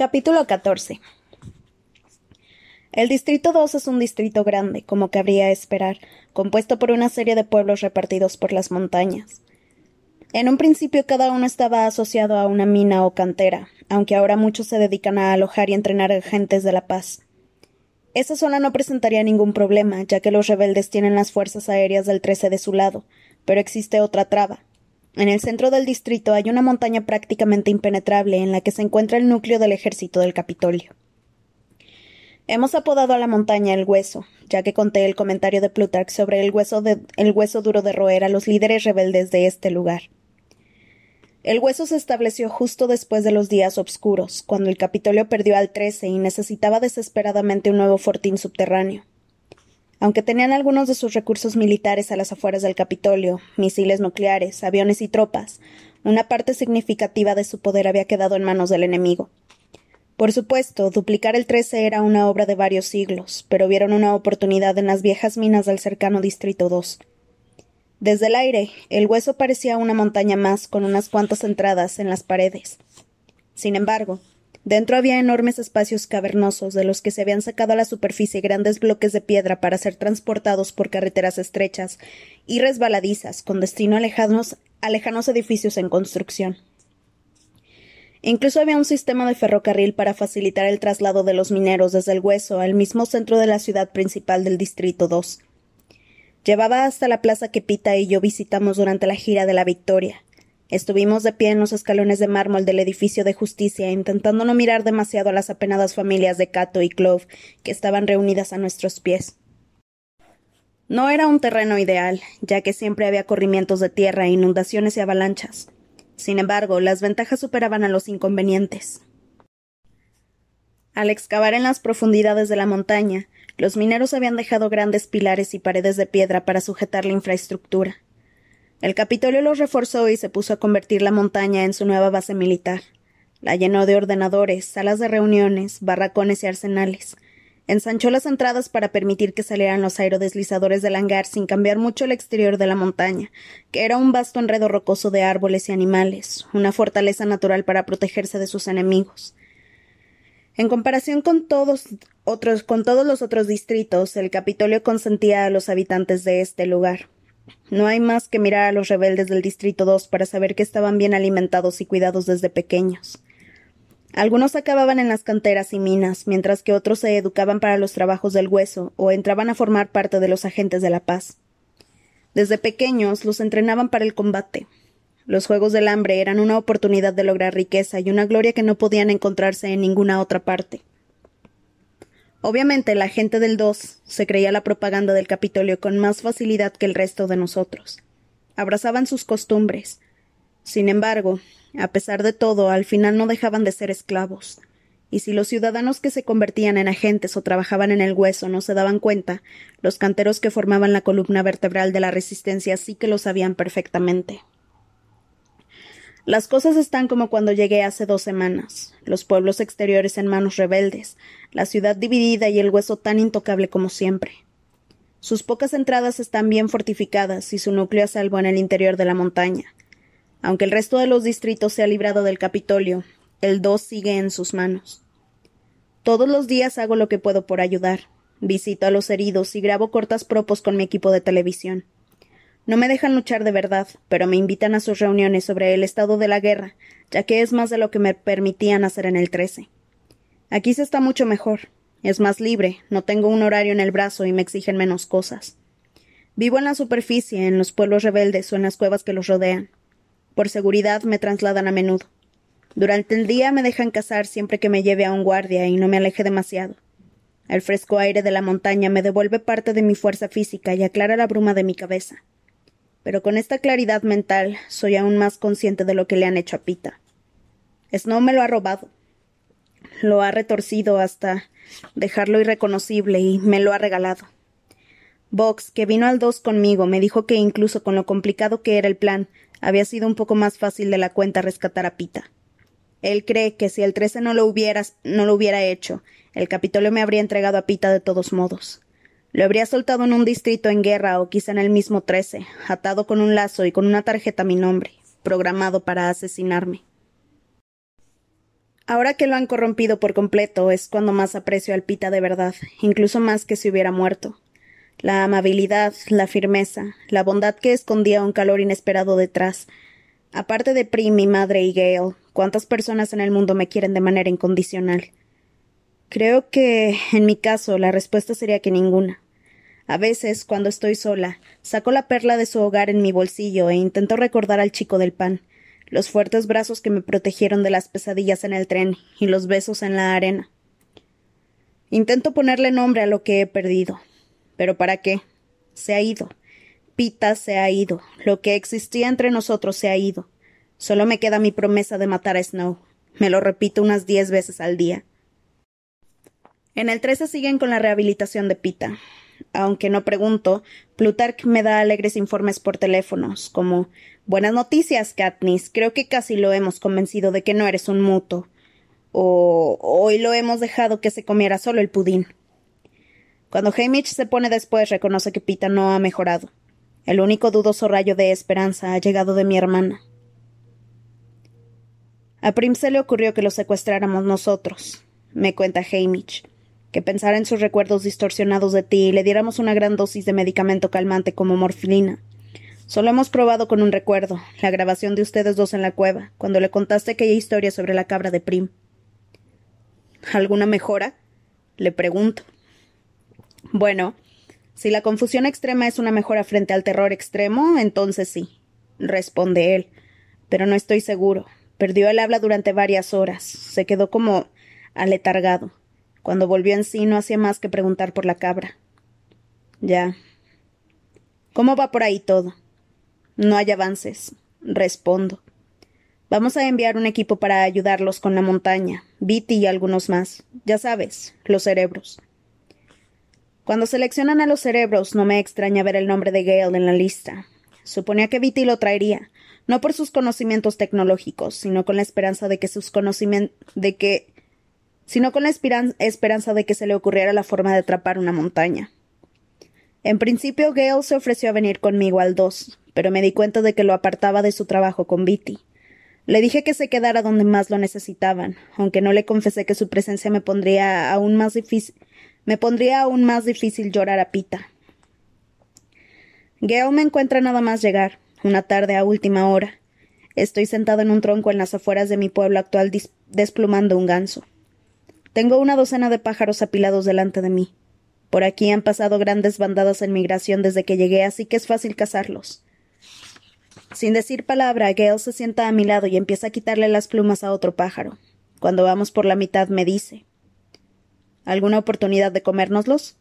Capítulo 14 El Distrito 2 es un distrito grande, como cabría esperar, compuesto por una serie de pueblos repartidos por las montañas. En un principio cada uno estaba asociado a una mina o cantera, aunque ahora muchos se dedican a alojar y entrenar agentes de la paz. Esa zona no presentaría ningún problema, ya que los rebeldes tienen las fuerzas aéreas del 13 de su lado, pero existe otra traba, en el centro del distrito hay una montaña prácticamente impenetrable en la que se encuentra el núcleo del ejército del Capitolio. Hemos apodado a la montaña el hueso, ya que conté el comentario de Plutarch sobre el hueso, duro de roer a los líderes rebeldes de este lugar. El hueso se estableció justo después de los días oscuros, cuando el Capitolio perdió al trece y necesitaba desesperadamente un nuevo fortín subterráneo. Aunque tenían algunos de sus recursos militares a las afueras del Capitolio, misiles nucleares, aviones y tropas, una parte significativa de su poder había quedado en manos del enemigo. Por supuesto, duplicar el 13 era una obra de varios siglos, pero vieron una oportunidad en las viejas minas del cercano Distrito 2. Desde el aire, el hueso parecía una montaña más con unas cuantas entradas en las paredes. Sin embargo, Dentro había enormes espacios cavernosos de los que se habían sacado a la superficie grandes bloques de piedra para ser transportados por carreteras estrechas y resbaladizas con destino a lejanos, lejanos edificios en construcción. Incluso había un sistema de ferrocarril para facilitar el traslado de los mineros desde el hueso al mismo centro de la ciudad principal del Distrito 2. Llevaba hasta la plaza que Pita y yo visitamos durante la gira de la Victoria, Estuvimos de pie en los escalones de mármol del edificio de justicia, intentando no mirar demasiado a las apenadas familias de Cato y Clove que estaban reunidas a nuestros pies. No era un terreno ideal, ya que siempre había corrimientos de tierra, inundaciones y avalanchas. Sin embargo, las ventajas superaban a los inconvenientes. Al excavar en las profundidades de la montaña, los mineros habían dejado grandes pilares y paredes de piedra para sujetar la infraestructura. El Capitolio los reforzó y se puso a convertir la montaña en su nueva base militar. La llenó de ordenadores, salas de reuniones, barracones y arsenales. Ensanchó las entradas para permitir que salieran los aerodeslizadores del hangar sin cambiar mucho el exterior de la montaña, que era un vasto enredo rocoso de árboles y animales, una fortaleza natural para protegerse de sus enemigos. En comparación con todos, otros, con todos los otros distritos, el Capitolio consentía a los habitantes de este lugar. No hay más que mirar a los rebeldes del Distrito 2 para saber que estaban bien alimentados y cuidados desde pequeños. Algunos acababan en las canteras y minas, mientras que otros se educaban para los trabajos del hueso o entraban a formar parte de los agentes de la paz. Desde pequeños los entrenaban para el combate. Los Juegos del Hambre eran una oportunidad de lograr riqueza y una gloria que no podían encontrarse en ninguna otra parte. Obviamente la gente del 2 se creía la propaganda del Capitolio con más facilidad que el resto de nosotros. Abrazaban sus costumbres. Sin embargo, a pesar de todo, al final no dejaban de ser esclavos. Y si los ciudadanos que se convertían en agentes o trabajaban en el hueso no se daban cuenta, los canteros que formaban la columna vertebral de la resistencia sí que lo sabían perfectamente. Las cosas están como cuando llegué hace dos semanas, los pueblos exteriores en manos rebeldes, la ciudad dividida y el hueso tan intocable como siempre. Sus pocas entradas están bien fortificadas y su núcleo a salvo en el interior de la montaña. Aunque el resto de los distritos se ha librado del Capitolio, el 2 sigue en sus manos. Todos los días hago lo que puedo por ayudar. Visito a los heridos y grabo cortas propos con mi equipo de televisión. No me dejan luchar de verdad, pero me invitan a sus reuniones sobre el estado de la guerra, ya que es más de lo que me permitían hacer en el 13. Aquí se está mucho mejor. Es más libre, no tengo un horario en el brazo y me exigen menos cosas. Vivo en la superficie, en los pueblos rebeldes o en las cuevas que los rodean. Por seguridad me trasladan a menudo. Durante el día me dejan cazar siempre que me lleve a un guardia y no me aleje demasiado. El fresco aire de la montaña me devuelve parte de mi fuerza física y aclara la bruma de mi cabeza pero con esta claridad mental soy aún más consciente de lo que le han hecho a Pita. Snow me lo ha robado. Lo ha retorcido hasta dejarlo irreconocible y me lo ha regalado. Vox, que vino al dos conmigo, me dijo que incluso con lo complicado que era el plan, había sido un poco más fácil de la cuenta rescatar a Pita. Él cree que si el trece no lo hubiera, no lo hubiera hecho, el Capitolio me habría entregado a Pita de todos modos. Lo habría soltado en un distrito en guerra o quizá en el mismo trece, atado con un lazo y con una tarjeta a mi nombre, programado para asesinarme. Ahora que lo han corrompido por completo es cuando más aprecio al Pita de verdad, incluso más que si hubiera muerto. La amabilidad, la firmeza, la bondad que escondía un calor inesperado detrás. Aparte de Prim, mi madre y Gale, ¿cuántas personas en el mundo me quieren de manera incondicional? Creo que, en mi caso, la respuesta sería que ninguna. A veces, cuando estoy sola, saco la perla de su hogar en mi bolsillo e intento recordar al chico del pan, los fuertes brazos que me protegieron de las pesadillas en el tren y los besos en la arena. Intento ponerle nombre a lo que he perdido. Pero ¿para qué? Se ha ido. Pita se ha ido. Lo que existía entre nosotros se ha ido. Solo me queda mi promesa de matar a Snow. Me lo repito unas diez veces al día. En el 13 siguen con la rehabilitación de Pita. Aunque no pregunto, Plutarch me da alegres informes por teléfonos, como Buenas noticias, Katniss. Creo que casi lo hemos convencido de que no eres un muto. O hoy lo hemos dejado que se comiera solo el pudín. Cuando Hamish se pone después, reconoce que Pita no ha mejorado. El único dudoso rayo de esperanza ha llegado de mi hermana. A Prim se le ocurrió que lo secuestráramos nosotros, me cuenta Hamish, que pensara en sus recuerdos distorsionados de ti y le diéramos una gran dosis de medicamento calmante como morfina. Solo hemos probado con un recuerdo, la grabación de ustedes dos en la cueva, cuando le contaste aquella historia sobre la cabra de Prim. ¿Alguna mejora? Le pregunto. Bueno, si la confusión extrema es una mejora frente al terror extremo, entonces sí, responde él. Pero no estoy seguro. Perdió el habla durante varias horas. Se quedó como aletargado. Cuando volvió en sí no hacía más que preguntar por la cabra. Ya. ¿Cómo va por ahí todo? No hay avances. Respondo. Vamos a enviar un equipo para ayudarlos con la montaña, Viti y algunos más. Ya sabes, los cerebros. Cuando seleccionan a los cerebros, no me extraña ver el nombre de Gale en la lista. Suponía que Viti lo traería, no por sus conocimientos tecnológicos, sino con la esperanza de que sus conocimientos de que sino con la esperanza de que se le ocurriera la forma de atrapar una montaña. En principio, Gale se ofreció a venir conmigo al 2, pero me di cuenta de que lo apartaba de su trabajo con Viti. Le dije que se quedara donde más lo necesitaban, aunque no le confesé que su presencia me pondría aún más difícil me pondría aún más difícil llorar a Pita. Gale me encuentra nada más llegar, una tarde a última hora. Estoy sentado en un tronco en las afueras de mi pueblo actual desplumando un ganso. Tengo una docena de pájaros apilados delante de mí. Por aquí han pasado grandes bandadas en migración desde que llegué, así que es fácil cazarlos. Sin decir palabra, Gale se sienta a mi lado y empieza a quitarle las plumas a otro pájaro. Cuando vamos por la mitad me dice ¿Alguna oportunidad de comérnoslos?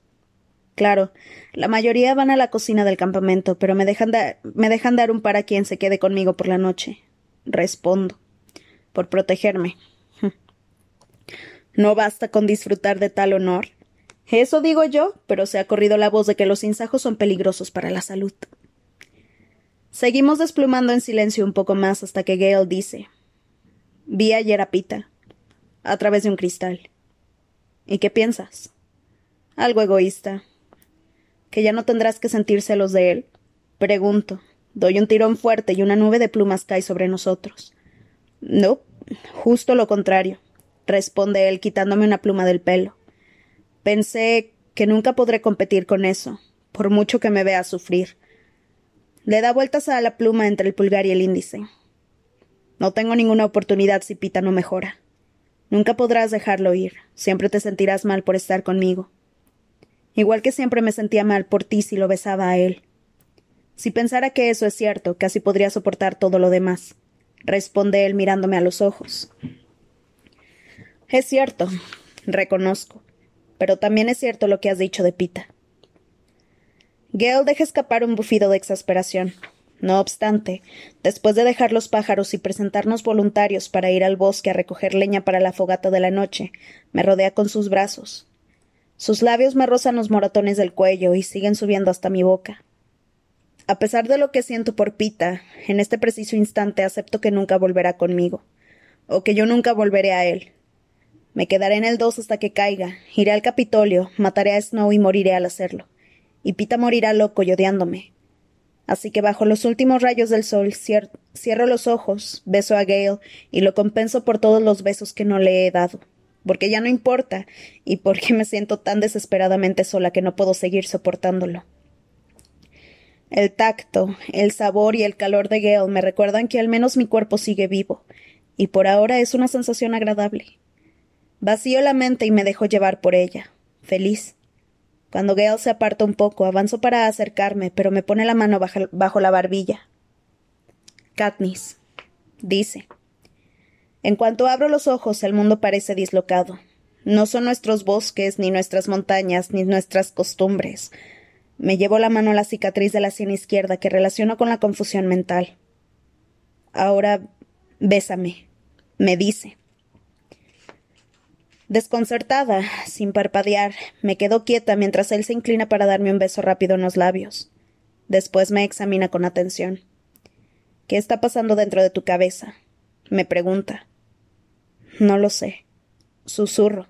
Claro, la mayoría van a la cocina del campamento, pero me dejan, me dejan dar un par a quien se quede conmigo por la noche. Respondo. Por protegerme. ¿No basta con disfrutar de tal honor? Eso digo yo, pero se ha corrido la voz de que los insajos son peligrosos para la salud. Seguimos desplumando en silencio un poco más hasta que Gale dice Vi ayer a Pita, a través de un cristal. ¿Y qué piensas? Algo egoísta. ¿Que ya no tendrás que sentir celos de él? Pregunto. Doy un tirón fuerte y una nube de plumas cae sobre nosotros. No, justo lo contrario, responde él quitándome una pluma del pelo. Pensé que nunca podré competir con eso, por mucho que me vea sufrir. Le da vueltas a la pluma entre el pulgar y el índice. No tengo ninguna oportunidad si Pita no mejora. Nunca podrás dejarlo ir, siempre te sentirás mal por estar conmigo. Igual que siempre me sentía mal por ti si lo besaba a él. Si pensara que eso es cierto, casi podría soportar todo lo demás, responde él mirándome a los ojos. Es cierto, reconozco, pero también es cierto lo que has dicho de Pita. Gale deja escapar un bufido de exasperación. No obstante, después de dejar los pájaros y presentarnos voluntarios para ir al bosque a recoger leña para la fogata de la noche, me rodea con sus brazos. Sus labios me rozan los moratones del cuello y siguen subiendo hasta mi boca. A pesar de lo que siento por Pita, en este preciso instante acepto que nunca volverá conmigo, o que yo nunca volveré a él. Me quedaré en el dos hasta que caiga, iré al Capitolio, mataré a Snow y moriré al hacerlo. Y Pita morirá loco y odiándome, Así que bajo los últimos rayos del sol cierro los ojos, beso a Gale y lo compenso por todos los besos que no le he dado, porque ya no importa y porque me siento tan desesperadamente sola que no puedo seguir soportándolo. El tacto, el sabor y el calor de Gale me recuerdan que al menos mi cuerpo sigue vivo, y por ahora es una sensación agradable. Vacío la mente y me dejo llevar por ella, feliz. Cuando Gale se aparta un poco, avanzo para acercarme, pero me pone la mano bajo, la barbilla. Katniss, dice. En cuanto abro los ojos, el mundo parece dislocado. No son nuestros bosques, ni nuestras montañas, ni nuestras costumbres. Me llevo la mano a la cicatriz de la sien izquierda que relaciono con la confusión mental. Ahora, bésame, me dice. Desconcertada, sin parpadear, me quedo quieta mientras él se inclina para darme un beso rápido en los labios. Después me examina con atención. ¿Qué está pasando dentro de tu cabeza? me pregunta. No lo sé. Susurro.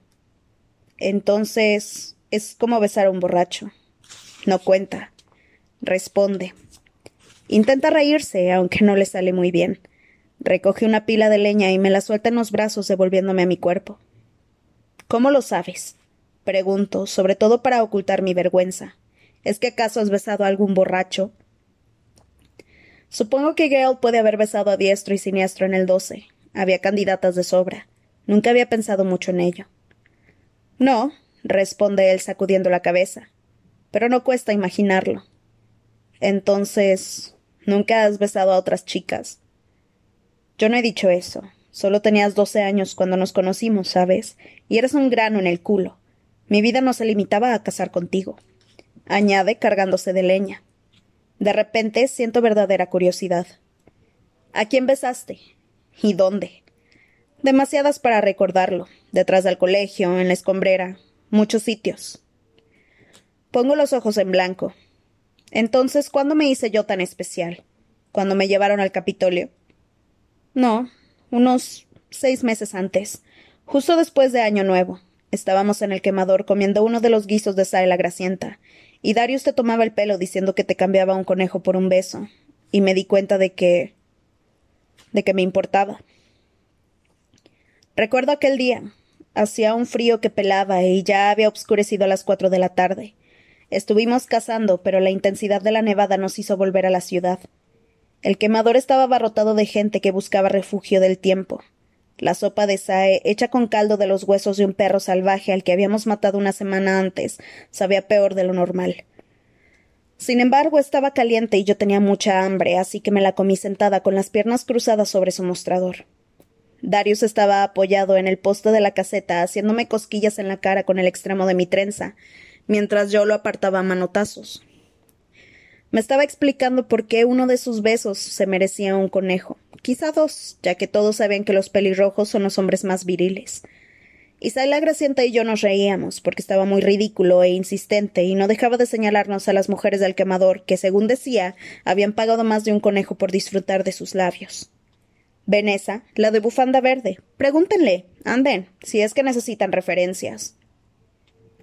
Entonces es como besar a un borracho. No cuenta. Responde. Intenta reírse, aunque no le sale muy bien. Recoge una pila de leña y me la suelta en los brazos, devolviéndome a mi cuerpo. ¿Cómo lo sabes? Pregunto, sobre todo para ocultar mi vergüenza. ¿Es que acaso has besado a algún borracho? Supongo que Gale puede haber besado a diestro y siniestro en el doce. Había candidatas de sobra. Nunca había pensado mucho en ello. No, responde él sacudiendo la cabeza. Pero no cuesta imaginarlo. Entonces, ¿nunca has besado a otras chicas? Yo no he dicho eso. Solo tenías doce años cuando nos conocimos, ¿sabes? Y eres un grano en el culo. Mi vida no se limitaba a casar contigo. Añade cargándose de leña. De repente siento verdadera curiosidad. ¿A quién besaste? ¿Y dónde? Demasiadas para recordarlo. Detrás del colegio, en la escombrera, muchos sitios. Pongo los ojos en blanco. Entonces, ¿cuándo me hice yo tan especial? ¿Cuándo me llevaron al Capitolio? No, unos seis meses antes, justo después de Año Nuevo. Estábamos en el quemador comiendo uno de los guisos de sal la grasienta, y Darius te tomaba el pelo diciendo que te cambiaba un conejo por un beso, y me di cuenta de que. de que me importaba. Recuerdo aquel día. Hacía un frío que pelaba y ya había obscurecido a las cuatro de la tarde. Estuvimos cazando, pero la intensidad de la nevada nos hizo volver a la ciudad. El quemador estaba abarrotado de gente que buscaba refugio del tiempo. La sopa de sae, hecha con caldo de los huesos de un perro salvaje al que habíamos matado una semana antes, sabía peor de lo normal. Sin embargo, estaba caliente y yo tenía mucha hambre, así que me la comí sentada con las piernas cruzadas sobre su mostrador. Darius estaba apoyado en el poste de la caseta, haciéndome cosquillas en la cara con el extremo de mi trenza, mientras yo lo apartaba a manotazos. Me estaba explicando por qué uno de sus besos se merecía un conejo, quizá dos, ya que todos sabían que los pelirrojos son los hombres más viriles. Isabel la Gracienta y yo nos reíamos, porque estaba muy ridículo e insistente, y no dejaba de señalarnos a las mujeres del quemador, que, según decía, habían pagado más de un conejo por disfrutar de sus labios. Veneza, la de bufanda verde. Pregúntenle, anden, si es que necesitan referencias.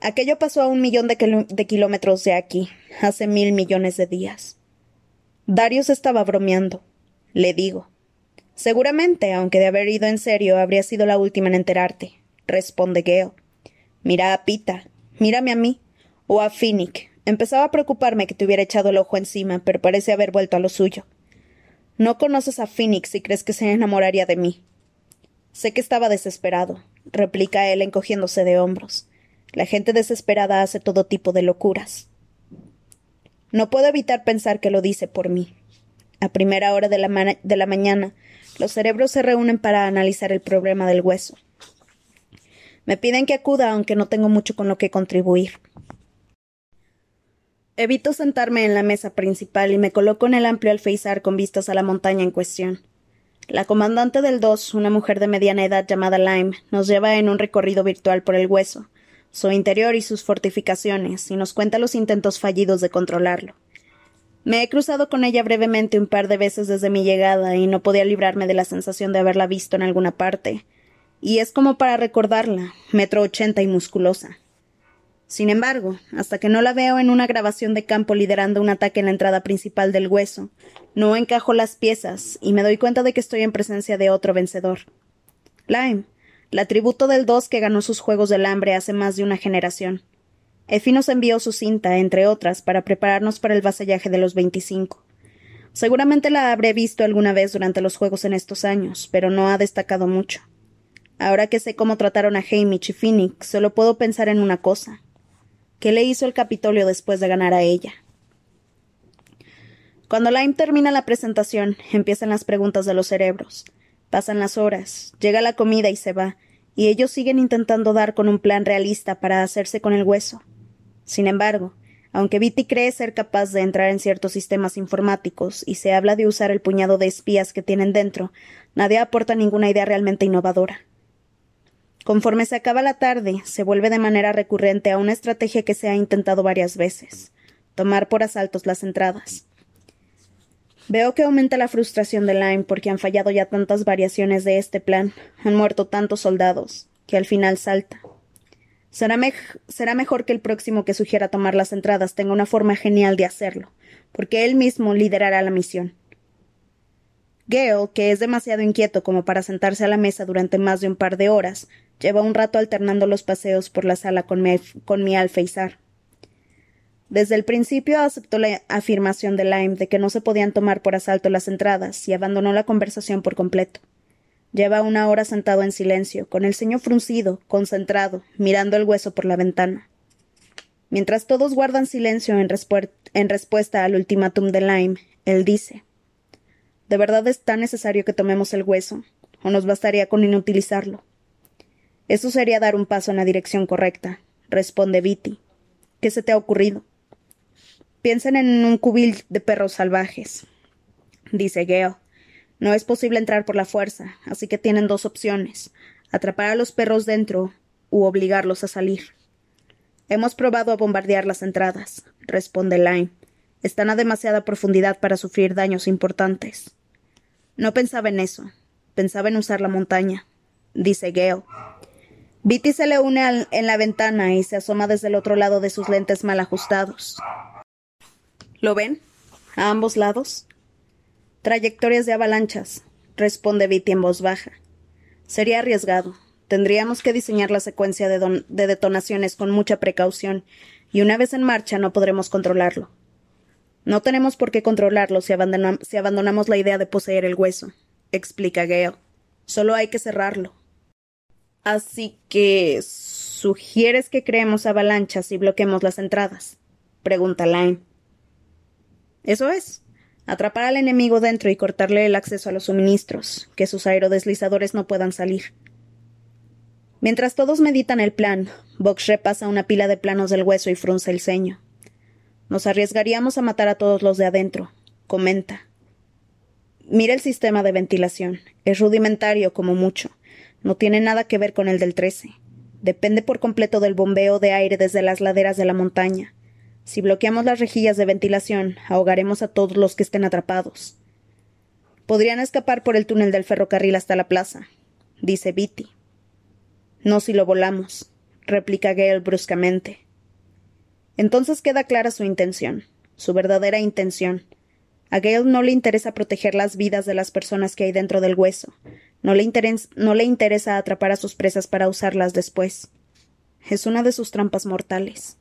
Aquello pasó a un millón de, kilómetros de aquí, hace mil millones de días. Darius estaba bromeando. Le digo. Seguramente, aunque de haber ido en serio, habría sido la última en enterarte, responde Gale. Mira a Pita, mírame a mí, o a Finnick. Empezaba a preocuparme que te hubiera echado el ojo encima, pero parece haber vuelto a lo suyo. No conoces a Phoenix y crees que se enamoraría de mí. Sé que estaba desesperado, replica él encogiéndose de hombros. La gente desesperada hace todo tipo de locuras. No puedo evitar pensar que lo dice por mí. A primera hora de la, de la mañana, los cerebros se reúnen para analizar el problema del hueso. Me piden que acuda, aunque no tengo mucho con lo que contribuir. Evito sentarme en la mesa principal y me coloco en el amplio alféizar con vistas a la montaña en cuestión. La comandante del dos, una mujer de mediana edad llamada Lime, nos lleva en un recorrido virtual por el hueso, su interior y sus fortificaciones, y nos cuenta los intentos fallidos de controlarlo. Me he cruzado con ella brevemente un par de veces desde mi llegada y no podía librarme de la sensación de haberla visto en alguna parte. Y es como para recordarla, metro ochenta y musculosa. Sin embargo, hasta que no la veo en una grabación de campo liderando un ataque en la entrada principal del hueso, no encajo las piezas y me doy cuenta de que estoy en presencia de otro vencedor. Lime, el atributo del dos que ganó sus Juegos del Hambre hace más de una generación. Effie nos envió su cinta, entre otras, para prepararnos para el vasallaje de los veinticinco. Seguramente la habré visto alguna vez durante los Juegos en estos años, pero no ha destacado mucho. Ahora que sé cómo trataron a Hamish y Phoenix, solo puedo pensar en una cosa. ¿Qué le hizo el Capitolio después de ganar a ella? Cuando Lime termina la presentación, empiezan las preguntas de los cerebros. Pasan las horas, llega la comida y se va, y ellos siguen intentando dar con un plan realista para hacerse con el hueso. Sin embargo, aunque Viti cree ser capaz de entrar en ciertos sistemas informáticos y se habla de usar el puñado de espías que tienen dentro, nadie aporta ninguna idea realmente innovadora. Conforme se acaba la tarde, se vuelve de manera recurrente a una estrategia que se ha intentado varias veces tomar por asaltos las entradas. Veo que aumenta la frustración de Lyme porque han fallado ya tantas variaciones de este plan, han muerto tantos soldados, que al final salta. Será, mejor que el próximo que sugiera tomar las entradas tenga una forma genial de hacerlo, porque él mismo liderará la misión. Gale, que es demasiado inquieto como para sentarse a la mesa durante más de un par de horas, lleva un rato alternando los paseos por la sala con mi, con mi alfeizar. Desde el principio aceptó la afirmación de Lyme de que no se podían tomar por asalto las entradas y abandonó la conversación por completo. Lleva una hora sentado en silencio, con el ceño fruncido, concentrado, mirando el hueso por la ventana. Mientras todos guardan silencio en, respuesta al ultimátum de Lyme, él dice ¿De verdad es tan necesario que tomemos el hueso? ¿O nos bastaría con inutilizarlo? Eso sería dar un paso en la dirección correcta, responde Viti. ¿Qué se te ha ocurrido? Piensen en un cubil de perros salvajes, dice Gale. No es posible entrar por la fuerza, así que tienen dos opciones atrapar a los perros dentro u obligarlos a salir. Hemos probado a bombardear las entradas, responde Lyme. Están a demasiada profundidad para sufrir daños importantes. No pensaba en eso. Pensaba en usar la montaña, dice Gale. Viti se le une en la ventana y se asoma desde el otro lado de sus lentes mal ajustados. ¿Lo ven? ¿A ambos lados? Trayectorias de avalanchas, responde Viti en voz baja. Sería arriesgado. Tendríamos que diseñar la secuencia de, de detonaciones con mucha precaución, y una vez en marcha no podremos controlarlo. No tenemos por qué controlarlo si, abandonamos la idea de poseer el hueso, explica Gale. Solo hay que cerrarlo. Así que. ¿Sugieres que creemos avalanchas y bloquemos las entradas? pregunta Line. Eso es. Atrapar al enemigo dentro y cortarle el acceso a los suministros, que sus aerodeslizadores no puedan salir. Mientras todos meditan el plan, Vox repasa una pila de planos del hueso y frunce el ceño. Nos arriesgaríamos a matar a todos los de adentro, comenta. Mira el sistema de ventilación. Es rudimentario como mucho. No tiene nada que ver con el del 13. Depende por completo del bombeo de aire desde las laderas de la montaña. Si bloqueamos las rejillas de ventilación, ahogaremos a todos los que estén atrapados. Podrían escapar por el túnel del ferrocarril hasta la plaza, dice Viti. No si lo volamos, replica Gale bruscamente. Entonces queda clara su intención, su verdadera intención. A Gale no le interesa proteger las vidas de las personas que hay dentro del hueso. No le, no le interesa atrapar a sus presas para usarlas después. Es una de sus trampas mortales.